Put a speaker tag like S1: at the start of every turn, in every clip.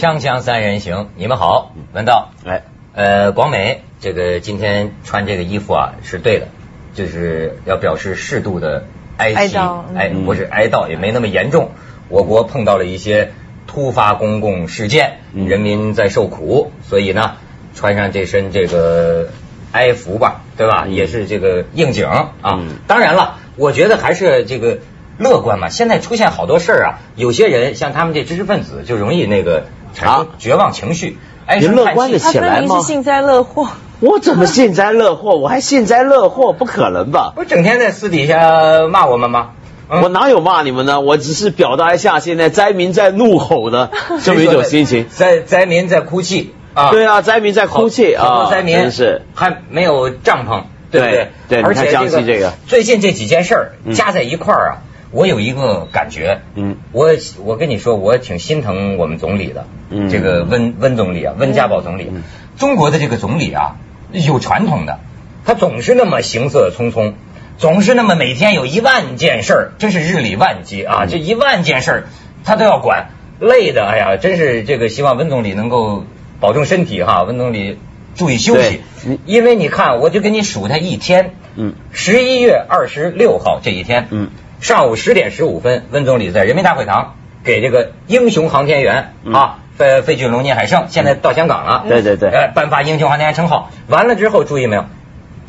S1: 锵锵三人行，你们好，文道，
S2: 哎，
S1: 呃，广美，这个今天穿这个衣服啊是对的，就是要表示适度的哀
S3: 悼
S1: 哎，
S2: 嗯
S1: 不是哀悼，也没那么严重。我国碰到了一些突发公共事件，
S2: 嗯
S1: 人民在受苦，所以呢，穿上这身这个哀服吧，对吧？
S2: 嗯
S1: 也是这个应景啊。
S2: 嗯
S1: 当然了，我觉得还是这个乐观嘛。现在出现好多事儿啊，有些人像他们这知识分子就容易那个产生
S2: 啊
S1: 绝望情绪，唉
S2: 你
S1: 声叹气
S2: 乐观
S3: 的
S2: 起来吗
S3: 分明是幸灾乐祸。
S2: 我怎么幸灾乐祸？我还幸灾乐祸？不可能吧？
S1: 不整天在私底下骂我们吗？嗯
S2: 我哪有骂你们呢？我只是表达一下现在灾民在怒吼的 这么一种心情。
S1: 灾灾民在哭泣啊，
S2: 对啊，灾民在哭泣啊，
S1: 多灾民
S2: 真是。
S1: 还没有帐篷，对不对？
S2: 对对
S1: 而且
S2: 江西这个
S1: 最近这几件事儿
S2: 嗯
S1: 加在一块儿啊，我有一个感觉，
S2: 嗯。
S1: 我我跟你说，我挺心疼我们总理的，
S2: 嗯。
S1: 这个温温总理啊，温家宝总理，
S2: 嗯。
S1: 中国的这个总理啊，有传统的，他总是那么行色匆匆。总是那么每天有一万件事儿，真是日理万机啊！
S2: 嗯。
S1: 这一万件事儿他都要管，累的，哎呀，真是这个希望温总理能够保重身体哈，温总理注意休息。因为你看，我就给你数他一天，
S2: 嗯。
S1: 十一月二十六号这一天，
S2: 嗯，
S1: 上午十点十五分，温总理在人民大会堂给这个英雄航天员、
S2: 嗯。
S1: 啊，费费俊龙、聂海胜，现在到香港了，
S2: 对对对。
S1: 呃，颁发英雄航天员称号。完了之后，注意没有，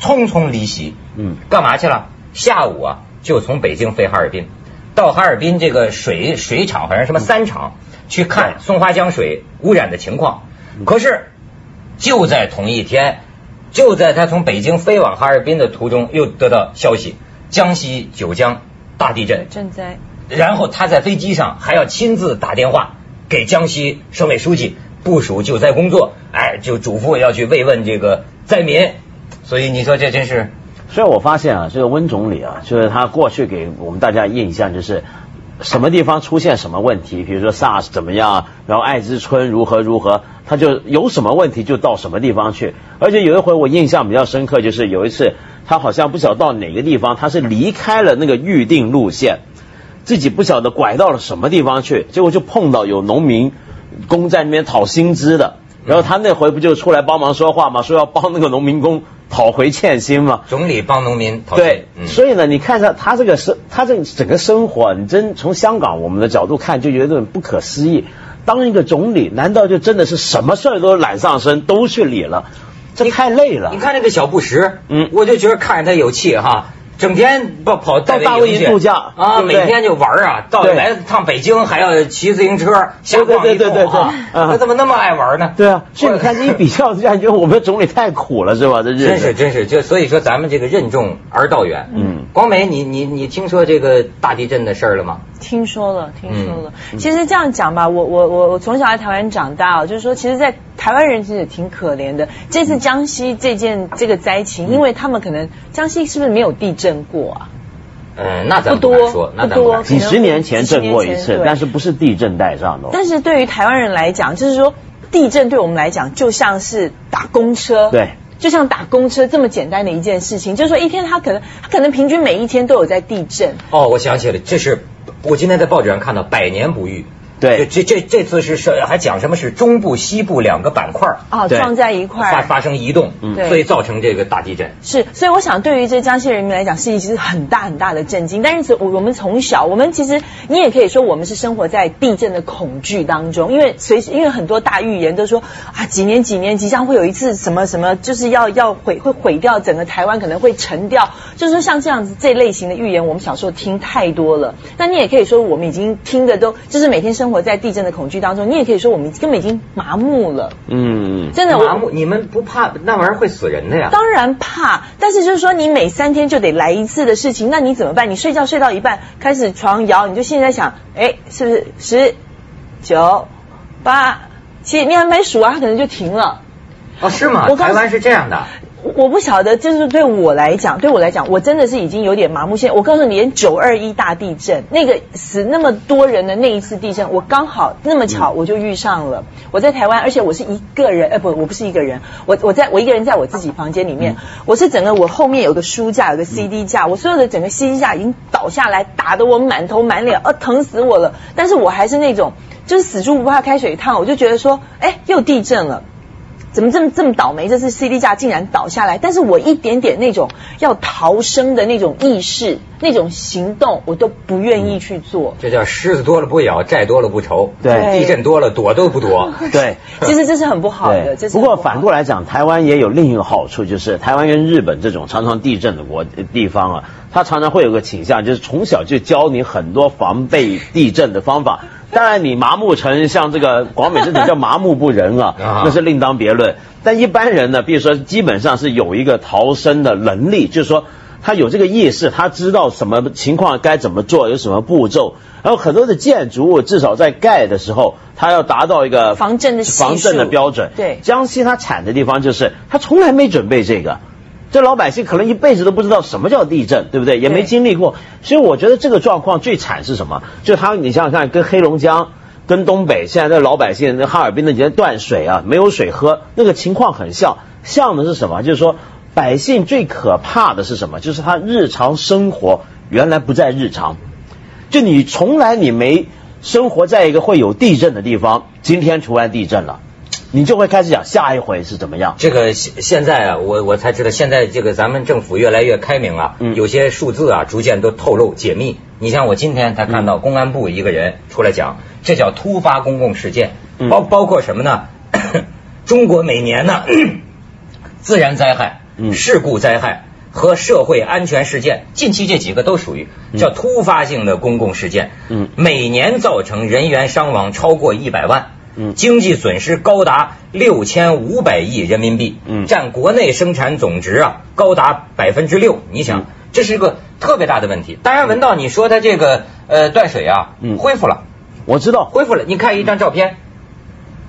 S1: 匆匆离席，
S2: 嗯。
S1: 干嘛去了？下午啊，就从北京飞哈尔滨，到哈尔滨这个水水厂，好像什么三厂，去看松花江水污染的情况。可是就在同一天，就在他从北京飞往哈尔滨的途中，又得到消息，江西九江大地震。
S3: 赈灾，
S1: 然后他在飞机上还要亲自打电话给江西省委书记部署救灾工作，哎，就嘱咐要去慰问这个灾民。所以你说这真是
S2: 所以我发现啊，这个温总理啊，就是他过去给我们大家印象就是。什么地方出现什么问题，比如说 SARS 怎么样，然后爱之春如何如何，他就有什么问题就到什么地方去。而且有一回我印象比较深刻，就是有一次他好像不晓得到哪个地方，他是离开了那个预定路线，自己不晓得拐到了什么地方去，结果就碰到有农民工在那边讨薪资的，然后他那回不就出来帮忙说话吗？说要帮那个农民工讨回欠薪吗？
S1: 总理帮农民讨钱
S2: 对，
S1: 嗯
S2: 所以呢，你看一下他这个生，他这个整个生活，你真从香港我们的角度看，就觉得不可思议。当一个总理，难道就真的是什么事儿都揽上身，都去理了？这太累了。
S1: 你看那个小布什，
S2: 嗯
S1: 我就觉得看着他有气哈。整天不跑
S2: 到大卫营
S1: 去
S2: 度假
S1: 啊，每天就玩啊，到
S2: 对
S1: 来趟北京还要骑自行车瞎逛一
S2: 对对对对对
S1: 通啊，
S2: 嗯
S1: 他怎么那么爱玩呢？
S2: 对啊，所以你看这一比较之下，你觉得我们总理太苦了，是吧？这
S1: 真是真是，就所以说咱们这个任重而道远。
S2: 嗯，
S1: 光美，你你你听说这个大地震的事儿了吗？
S3: 听说了，听说了。
S2: 嗯
S3: 其实这样讲吧，我我我我从小在台湾长大哦，就是说，其实，在台湾人其实也挺可怜的。这次江西这件这个灾情，因为他们可能江西是不是没有地震过啊？
S1: 嗯，那咱
S3: 不多
S1: 说，那咱
S3: 不多
S2: 几十年前震过一次，但是不是地震带上的哦。
S3: 但是对于台湾人来讲，就是说地震对我们来讲就像是打公车，
S2: 对，
S3: 就像打公车这么简单的一件事情。就是说一天他可能他可能平均每一天都有在地震，
S1: 哦，我想起来，这是我今天在报纸上看到百年不遇。
S2: 对
S1: 这这这次是是还讲什么是中部西部两个板块
S3: 啊撞在一块。
S1: 发发生移动，
S2: 嗯
S1: 所以造成这个大地震。
S3: 是，所以我想，对于这江西人民来讲，是一直很大很大的震惊。但是，我我们从小，我们其实你也可以说，我们是生活在地震的恐惧当中，因为随时，因为很多大预言都说啊，几年几年即将会有一次什么什么，就是要要毁会毁掉整个台湾，可能会沉掉。就是说，像这样子这类型的预言，我们小时候听太多了。那你也可以说，我们已经听的都就是每天生活在地震的恐惧当中。你也可以说，我们根本已经麻木了。
S2: 嗯，
S3: 真的，
S1: 麻木，你们不怕那玩意儿会死人的呀？
S3: 当然怕，但是就是说你每三天就得来一次的事情，那你怎么办？你睡觉睡到一半开始床摇，你就现在想，哎，是不是十、九、八、七？你还没数啊，它可能就停了。
S1: 哦，是吗？
S3: 我
S1: 台湾是这样的。
S3: 我不晓得，就是对我来讲，对我来讲，我真的是已经有点麻木。现在我告诉你，连九二一大地震那个死那么多人的那一次地震，我刚好那么巧我就遇上了。我在台湾，而且我是一个人，呃，不，我不是一个人，我我在我一个人在我自己房间里面，我是整个我后面有个书架，有个 CD 架，我所有的整个 CD 架已经倒下来，打得我满头满脸，呃，疼死我了。但是我还是那种。就是死猪不怕开水烫，我就觉得说，哎，又地震了。怎么这么这么倒霉？这次 CD 架竟然倒下来，但是我一点点那种要逃生的那种意识、那种行动，我都不愿意去做。
S1: 这叫狮子多了不咬，债多了不愁。
S2: 对
S1: 地震多了躲都不躲。
S2: 对。
S3: 其实这是很不好的。
S2: 对。不过反过来讲，台湾也有另一个好处，就是台湾跟日本这种常常地震的国地方啊，它常常会有个倾向，就是从小就教你很多防备地震的方法。当然，你麻木成像这个广美这种叫麻木不仁 啊，那是另当别论。但一般人呢，比如说基本上是有一个逃生的能力，就是说他有这个意识，他知道什么情况该怎么做，有什么步骤。然后很多的建筑物至少在盖的时候，它要达到一个
S3: 防震的
S2: 防震的标准。
S3: 对，
S2: 江西它惨的地方就是它从来没准备这个。这老百姓可能一辈子都不知道什么叫地震，对不对？也没经历过，所以我觉得这个状况最惨是什么？就他，你想想看，跟黑龙江、跟东北现在的老百姓，那哈尔滨那几天断水啊，没有水喝，那个情况很像。像的是什么？就是说，百姓最可怕的是什么？就是他日常生活原来不在日常，就你从来你没生活在一个会有地震的地方，今天突然地震了。你就会开始想下一回是怎么样？
S1: 这个现现在啊，我我才知道，现在这个咱们政府越来越开明了，有些数字啊，逐渐都透露解密。你像我今天才看到公安部一个人出来讲，这叫突发公共事件，包包括什么呢？中国每年呢，自然灾害、事故灾害和社会安全事件，近期这几个都属于叫突发性的公共事件，每年造成人员伤亡超过一百万。嗯，经济损失高达六千五百亿人民币，嗯，占国内生产总值啊高达百分之六。你想，这是一个特别大的问题。当然，文道你说他这个呃断水啊，嗯，恢复了，
S2: 我知道
S1: 恢复了。你看一张照片，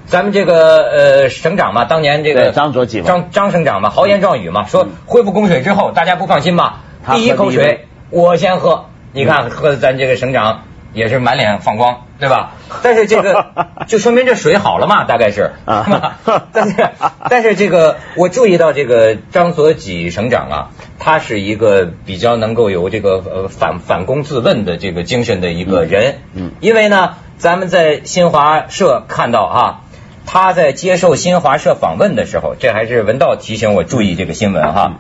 S1: 咱们这个呃省长嘛，当年这个
S2: 张卓几
S1: 张张省长嘛，豪言壮语嘛，说恢复供水之后，大家不放心吧？第一口水我先喝，你看喝咱这个省长。也是满脸放光，对吧？但是这个 就说明这水好了嘛，大概是。但是但是这个我注意到这个张所骥省长啊，他是一个比较能够有这个呃反反攻自问的这个精神的一个人。嗯。因为呢，咱们在新华社看到啊，他在接受新华社访问的时候，这还是文道提醒我注意这个新闻哈，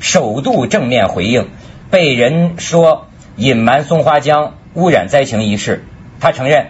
S1: 首度正面回应被人说隐瞒松花江。污染灾情一事，他承认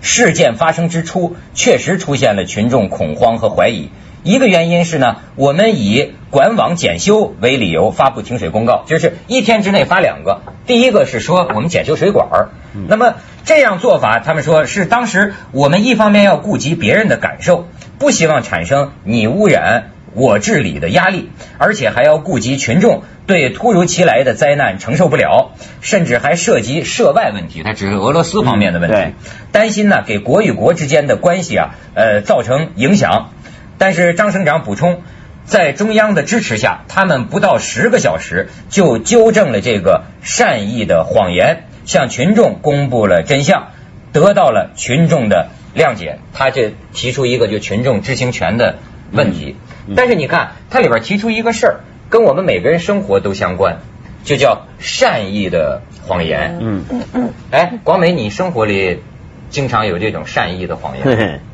S1: 事件发生之初确实出现了群众恐慌和怀疑。一个原因是呢，我们以管网检修为理由发布停水公告，就是一天之内发两个。第一个是说我们检修水管儿，那么这样做法，他们说是当时我们一方面要顾及别人的感受，不希望产生你污染。我治理的压力，而且还要顾及群众对突如其来的灾难承受不了，甚至还涉及涉外问题，它只是俄罗斯方面的问题，担心呢给国与国之间的关系啊呃造成影响。但是张省长补充，在中央的支持下，他们不到十个小时就纠正了这个善意的谎言，向群众公布了真相，得到了群众的谅解。他这提出一个就群众知情权的问题。但是你看，它里边提出一个事儿，跟我们每个人生活都相关，就叫善意的谎言。嗯嗯嗯。哎，广美，你生活里经常有这种善意的谎言？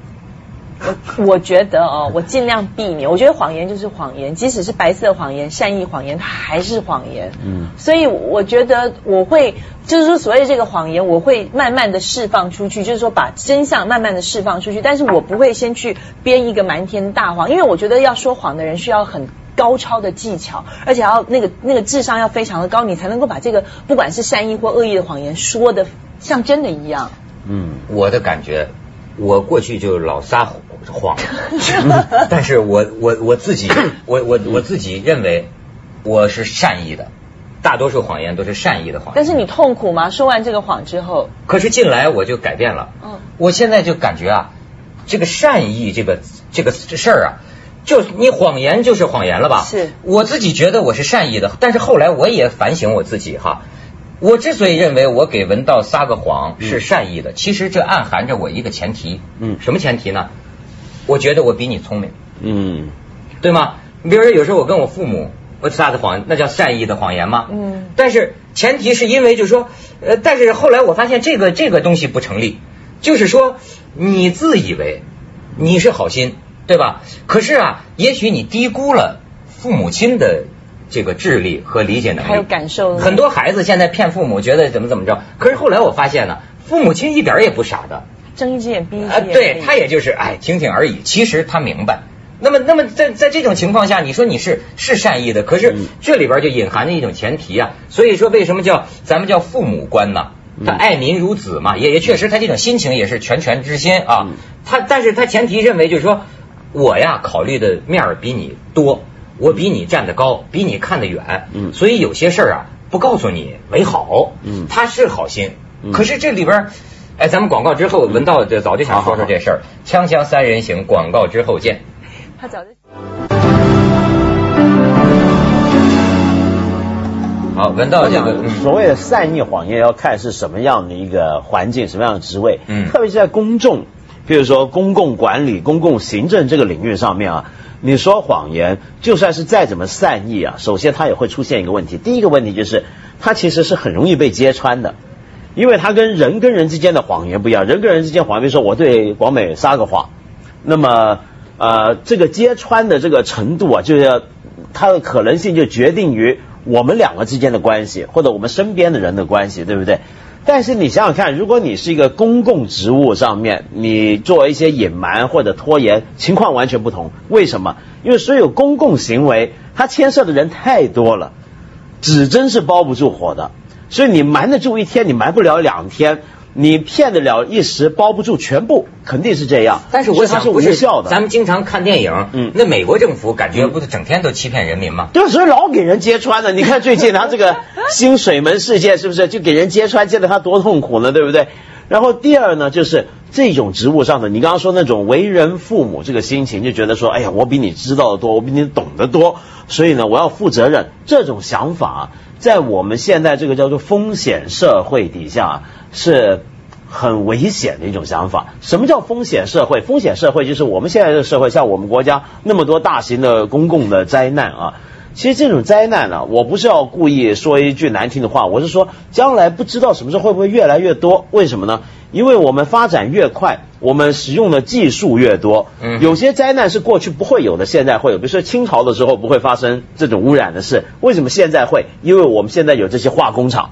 S3: 我我觉得哦，我尽量避免。我觉得谎言就是谎言，即使是白色谎言、善意谎言，它还是谎言。嗯。所以我觉得我会，就是说，所谓这个谎言，我会慢慢的释放出去，就是说把真相慢慢的释放出去。但是我不会先去编一个瞒天大谎，因为我觉得要说谎的人需要很高超的技巧，而且要那个那个智商要非常的高，你才能够把这个不管是善意或恶意的谎言说的像真的一样。
S1: 嗯，我的感觉，我过去就老撒谎。谎，但是我我我自己 我我我自己认为我是善意的，大多数谎言都是善意的谎。
S3: 但是你痛苦吗？说完这个谎之后？
S1: 可是近来我就改变了，嗯，我现在就感觉啊，这个善意这个这个事儿啊，就你谎言就是谎言了吧？
S3: 是，
S1: 我自己觉得我是善意的，但是后来我也反省我自己哈。我之所以认为我给文道撒个谎是善意的，其实这暗含着我一个前提，嗯，什么前提呢？我觉得我比你聪明，嗯，对吗？你比如说，有时候我跟我父母我撒的谎，那叫善意的谎言吗？嗯。但是前提是因为就是说，呃，但是后来我发现这个这个东西不成立。就是说你自以为你是好心，对吧？可是啊，也许你低估了父母亲的这个智力和理解能力，
S3: 还有感受。
S1: 很多孩子现在骗父母，觉得怎么怎么着。可是后来我发现呢，父母亲一点也不傻的，
S3: 睁一只眼闭一只眼。
S1: 对他也就是哎听听而已，其实他明白。那么，那么在在这种情况下，你说你是是善意的，可是这里边就隐含着一种前提啊。所以说，为什么叫咱们叫父母官呢？他爱民如子嘛，也也确实，他这种心情也是拳拳之心啊。他但是他前提认为就是说，我呀考虑的面儿比你多，我比你站得高，比你看得远，嗯所以有些事儿啊不告诉你为好。嗯他是好心，嗯可是这里边，哎，咱们广告之后，文道就早就想说说这事儿。锵锵三人行，广告之后见。他早就好，闻到这个
S2: 所谓的善意谎言，要看是什么样的一个环境，什么样的职位，嗯，特别是在公众，比如说公共管理、公共行政这个领域上面啊，你说谎言，就算是再怎么善意啊，首先它也会出现一个问题。第一个问题就是，它其实是很容易被揭穿的，因为它跟人跟人之间的谎言不一样，人跟人之间谎言，比如说我对广美撒个谎，那么。呃，这个揭穿的这个程度啊，就要它的可能性就决定于我们两个之间的关系，或者我们身边的人的关系，对不对？但是你想想看，如果你是一个公共职务上面，你做一些隐瞒或者拖延，情况完全不同。为什么？因为所有公共行为，它牵涉的人太多了，纸针是包不住火的，所以你瞒得住一天，你瞒不了两天。你骗得了一时，包不住全部，肯定是这样。
S1: 但是我想
S2: 是无效的。
S1: 咱们经常看电影，嗯，那美国政府感觉不是整天都欺骗人民吗？
S2: 对，所以老给人揭穿的。你看最近他这个新水门事件，是不是就给人揭穿，揭得他多痛苦呢？对不对？然后第二呢，就是这种职务上的，你刚刚说那种为人父母这个心情，就觉得说，哎呀，我比你知道的多，我比你懂得多，所以呢，我要负责任。这种想法。在我们现在这个叫做风险社会底下，是很危险的一种想法。什么叫风险社会？风险社会就是我们现在的社会，像我们国家那么多大型的公共的灾难啊。其实这种灾难呢，我不是要故意说一句难听的话，我是说将来不知道什么时候会不会越来越多。为什么呢？因为我们发展越快，我们使用的技术越多，有些灾难是过去不会有的，现在会有。比如说清朝的时候不会发生这种污染的事，为什么现在会？因为我们现在有这些化工厂，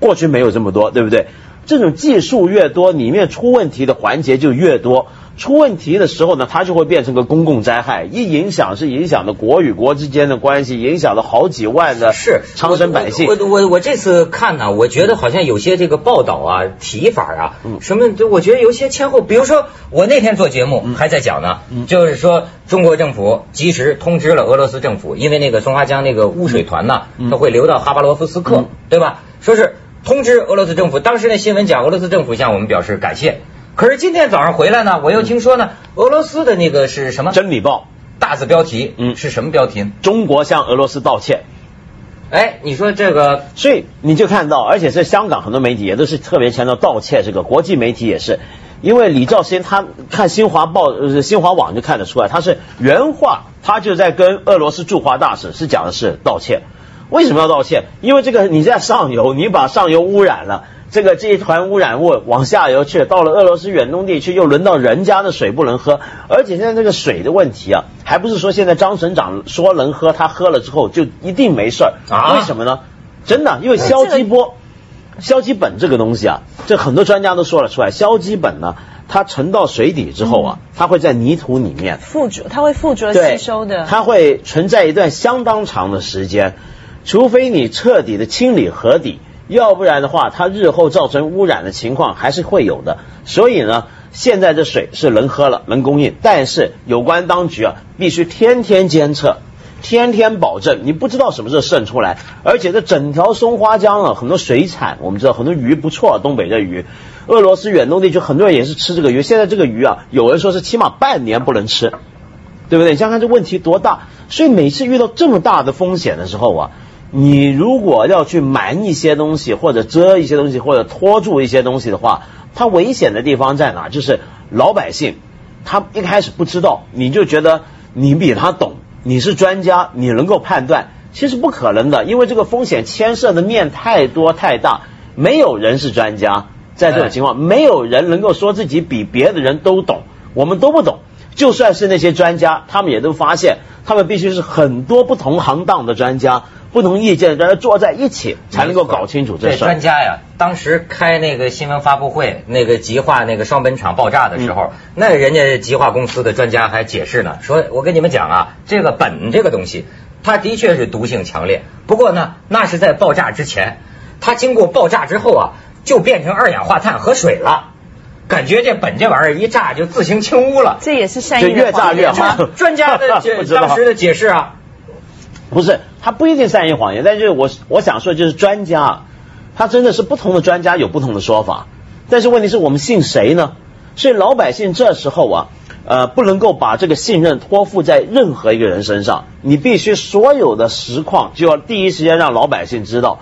S2: 过去没有这么多，对不对？这种技术越多，里面出问题的环节就越多。出问题的时候呢，它就会变成个公共灾害，一影响是影响的国与国之间的关系，影响了好几万的
S1: 是
S2: 苍生百姓。
S1: 我我我这次看呢，我觉得好像有些这个报道啊、提法啊，什么，我觉得有些前后。比如说，我那天做节目还在讲呢，就是说中国政府及时通知了俄罗斯政府，因为那个松花江那个污水团呢，它会流到哈巴罗夫斯克，对吧？说是通知俄罗斯政府，当时那新闻讲俄罗斯政府向我们表示感谢。可是今天早上回来呢，我又听说呢，俄罗斯的那个是什么？
S2: 真理报
S1: 大字标题，嗯，是什么标题？
S2: 中国向俄罗斯道歉。
S1: 哎，你说这个，
S2: 所以你就看到，而且是香港很多媒体也都是特别强调道歉，这个国际媒体也是，因为李兆先他看新华报、呃新华网就看得出来，他是原话，他就在跟俄罗斯驻华大使是讲的是道歉。为什么要道歉？因为这个你在上游，你把上游污染了。这个这一团污染物往下游去，到了俄罗斯远东地区，又轮到人家的水不能喝，而且现在这个水的问题啊，还不是说现在张省长说能喝，他喝了之后就一定没事儿啊？为什么呢？真的，因为硝基波、硝基苯这个东西啊，这很多专家都说了出来，硝基苯呢，它沉到水底之后啊，它会在泥土里面
S3: 附着，它会附着吸收的，
S2: 它会存在一段相当长的时间，除非你彻底的清理河底。要不然的话，它日后造成污染的情况还是会有的。所以呢，现在这水是能喝了，能供应，但是有关当局啊，必须天天监测，天天保证，你不知道什么时候渗出来。而且这整条松花江啊，很多水产，我们知道很多鱼不错，东北这鱼，俄罗斯远东地区很多人也是吃这个鱼。现在这个鱼啊，有人说是起码半年不能吃，对不对？你想想看这问题多大。所以每次遇到这么大的风险的时候啊。你如果要去瞒一些东西，或者遮一些东西，或者拖住一些东西的话，它危险的地方在哪？就是老百姓，他一开始不知道，你就觉得你比他懂，你是专家，你能够判断，其实不可能的，因为这个风险牵涉的面太多太大，没有人是专家，在这种情况，没有人能够说自己比别的人都懂，我们都不懂。就算是那些专家，他们也都发现，他们必须是很多不同行当的专家。不同意见的人坐在一起，才能够搞清楚这事。
S1: 专家呀，当时开那个新闻发布会，那个极化那个双本厂爆炸的时候，那人家极化公司的专家还解释呢，说我跟你们讲啊，这个苯这个东西，它的确是毒性强烈。不过呢，那是在爆炸之前，它经过爆炸之后啊，就变成二氧化碳和水了。感觉这苯这玩意儿一炸就自行清污了。
S3: 这也是善意的
S2: 就越炸越好。
S1: 专家的 当时的解释啊。
S2: 不是，他不一定善意谎言，但是我我想说，就是专家，他真的是不同的专家有不同的说法，但是问题是我们信谁呢？所以老百姓这时候啊，呃，不能够把这个信任托付在任何一个人身上，你必须所有的实况就要第一时间让老百姓知道，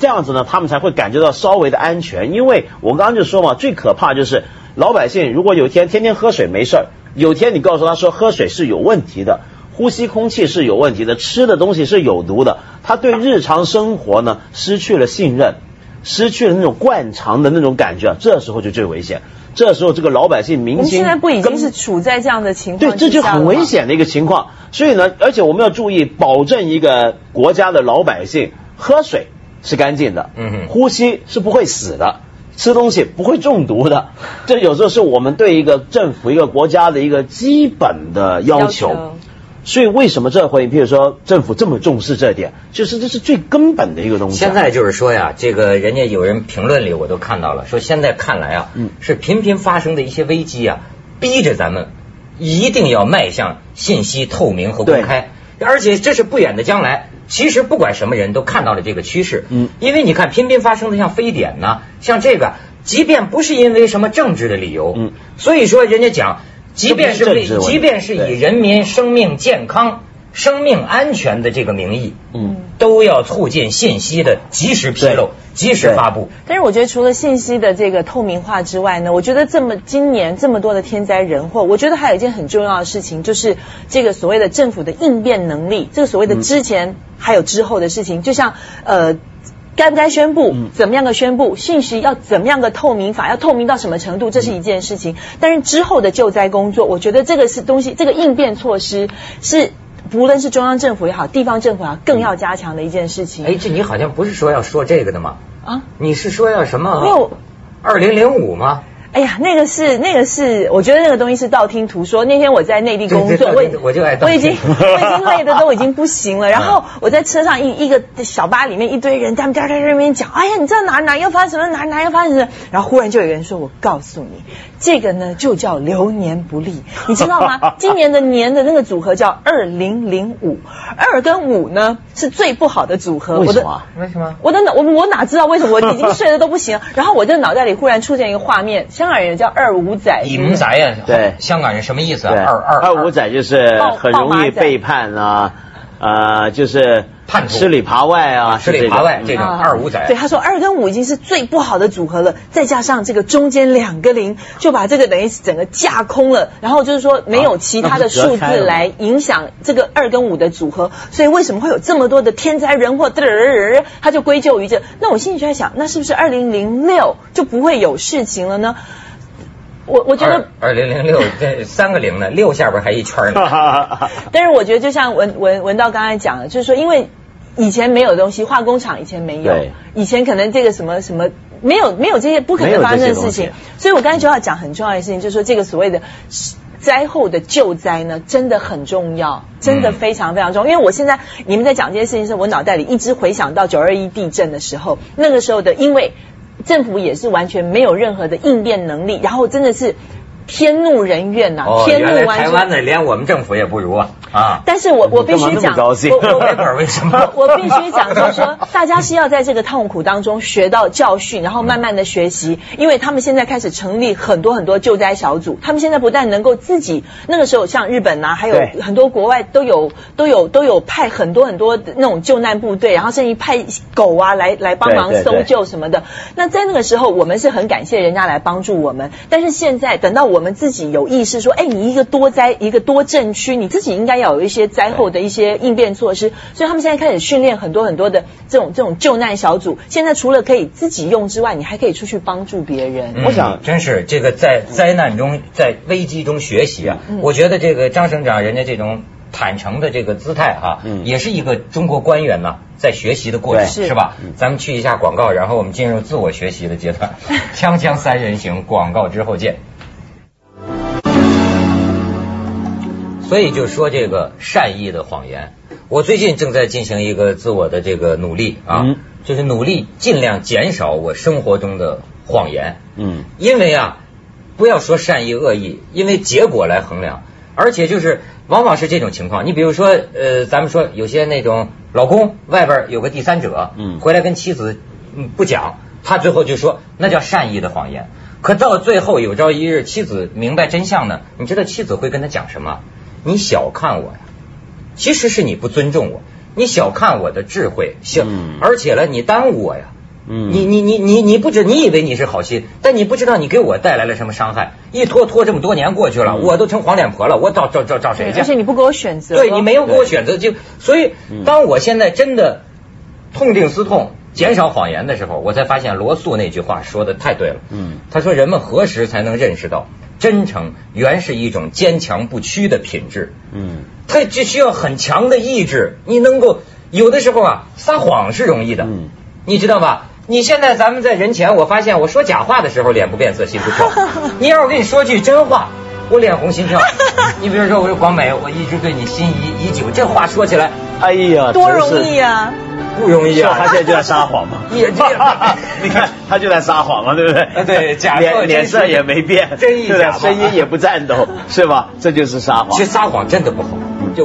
S2: 这样子呢，他们才会感觉到稍微的安全。因为我刚刚就说嘛，最可怕就是老百姓如果有一天天天喝水没事儿，有天你告诉他说喝水是有问题的。呼吸空气是有问题的，吃的东西是有毒的，他对日常生活呢失去了信任，失去了那种惯常的那种感觉，这时候就最危险。这时候这个老百姓民心，
S3: 现在不已经是处在这样的情况？
S2: 对，这就很危险的一个情况。所以呢，而且我们要注意，保证一个国家的老百姓喝水是干净的，嗯，呼吸是不会死的，吃东西不会中毒的。这有时候是我们对一个政府、一个国家的一个基本的要求。所以为什么这回，譬如说政府这么重视这点，就是这是最根本的一个东西。
S1: 现在就是说呀，这个人家有人评论里我都看到了，说现在看来啊，嗯，是频频发生的一些危机啊，逼着咱们一定要迈向信息透明和公开。而且这是不远的将来。其实不管什么人都看到了这个趋势，嗯，因为你看频频发生的像非典呢，像这个，即便不是因为什么政治的理由，嗯，所以说人家讲。即便是为，即便是以人民生命健康、生命安全的这个名义，嗯，都要促进信息的及时披露、及时发布。
S3: 但是我觉得，除了信息的这个透明化之外呢，我觉得这么今年这么多的天灾人祸，我觉得还有一件很重要的事情，就是这个所谓的政府的应变能力，这个所谓的之前还有之后的事情，就像呃。该不该宣布？怎么样的宣布？信息要怎么样的透明法？要透明到什么程度？这是一件事情。但是之后的救灾工作，我觉得这个是东西，这个应变措施是无论是中央政府也好，地方政府啊，更要加强的一件事情。
S1: 哎，这你好像不是说要说这个的吗？啊，你是说要什么？没有，二零零五吗？
S3: 哎呀，那个是那个是，我觉得那个东西是道听途说。那天我在内地工作，
S1: 我我就爱
S3: 我已经我已经 累的都已经不行了。然后我在车上一一个小巴里面一堆人，他们在在那边讲，哎呀，你知道哪哪又发生什么，哪哪又发生什么？然后忽然就有人说，我告诉你，这个呢就叫流年不利，你知道吗？今年的年的那个组合叫二零零五，二跟五呢是最不好的组合。
S2: 为什么？
S1: 为什么？
S3: 我的脑我我哪知道为什么？我已经睡得都不行。然后我的脑袋里忽然出现一个画面。香港人叫二五仔，
S1: 二五仔啊，对，香港人什么意思啊？二二
S2: 二。五仔就是很容易背叛啊，呃，就是吃里扒外啊，
S1: 吃里扒外这种二五仔。
S3: 对，他说二跟五已经是最不好的组合了，再加上这个中间两个零，就把这个等于整个架空了。然后就是说没有其他的数字来影响这个二跟五的组合，所以为什么会有这么多的天灾人祸？他就归咎于这。那我心里就在想，那是不是二零零六就不会有事情了呢？我我觉得
S1: 二零零六这三个零呢，六下边还一圈呢。
S3: 但是我觉得就像文文文道刚才讲的，就是说，因为以前没有东西，化工厂以前没有，以前可能这个什么什么没有没有这些不可能发生的事情，所以我刚才就要讲很重要的事情，就是说这个所谓的灾后的救灾呢，真的很重要，真的非常非常重要。因为我现在你们在讲这些事情时，我脑袋里一直回想到九二一地震的时候，那个时候的因为。政府也是完全没有任何的应变能力，然后真的是天怒人怨呐！天怒
S1: 完台湾的连我们政府也不如啊！啊！
S3: 但是我我必须讲，
S2: 我
S1: 我 为什么？
S3: 我必须讲，就是说，大家是要在这个痛苦当中学到教训，然后慢慢的学习。因为他们现在开始成立很多很多救灾小组，他们现在不但能够自己，那个时候像日本呐，还有很多国外都有都有都有派很多很多那种救难部队，然后甚至派狗啊来来帮忙搜救什么的。那在那个时候，我们是很感谢人家来帮助我们。但是现在等到我。我们自己有意识说，哎，你一个多灾一个多震区，你自己应该要有一些灾后的一些应变措施。所以他们现在开始训练很多很多的这种这种救难小组。现在除了可以自己用之外，你还可以出去帮助别人。
S1: 我想，真是这个在灾难中、在危机中学习啊！我觉得这个张省长人家这种坦诚的这个姿态啊，也是一个中国官员呢在学习的过程，是吧？咱们去一下广告，然后我们进入自我学习的阶段。锵锵三人行，广告之后见。所以就说这个善意的谎言，我最近正在进行一个自我的这个努力啊，就是努力尽量减少我生活中的谎言。嗯，因为啊，不要说善意恶意，因为结果来衡量，而且就是往往是这种情况。你比如说，呃，咱们说有些那种老公外边有个第三者，嗯，回来跟妻子嗯不讲，他最后就说那叫善意的谎言。可到最后有朝一日妻子明白真相呢，你知道妻子会跟他讲什么？你小看我呀，其实是你不尊重我，你小看我的智慧，小，而且呢，你耽误我呀，嗯。你你你你你不知，你以为你是好心，但你不知道你给我带来了什么伤害，一拖拖这么多年过去了，我都成黄脸婆了，我找找找找谁去？
S3: 而且你不给我选择，
S1: 对你没有给我选择，就所以，当我现在真的痛定思痛，减少谎言的时候，我才发现罗素那句话说的太对了，嗯，他说人们何时才能认识到？真诚原是一种坚强不屈的品质，嗯，它就需要很强的意志。你能够有的时候啊，撒谎是容易的，嗯，你知道吧？你现在咱们在人前，我发现我说假话的时候脸不变色心不跳。你要是我跟你说句真话，我脸红心跳。你比如说，我说广美，我一直对你心仪已久，这话说起来，
S2: 哎呀，
S3: 多容易啊！
S1: 不容易啊！
S2: 他现在就在撒谎嘛，你看他就在撒谎嘛，对不对？
S1: 对，假
S2: 脸脸色也没变，
S1: 真一假，
S2: 声音也不颤抖，是吧？这就是撒谎。
S1: 其实撒谎真的不好，就。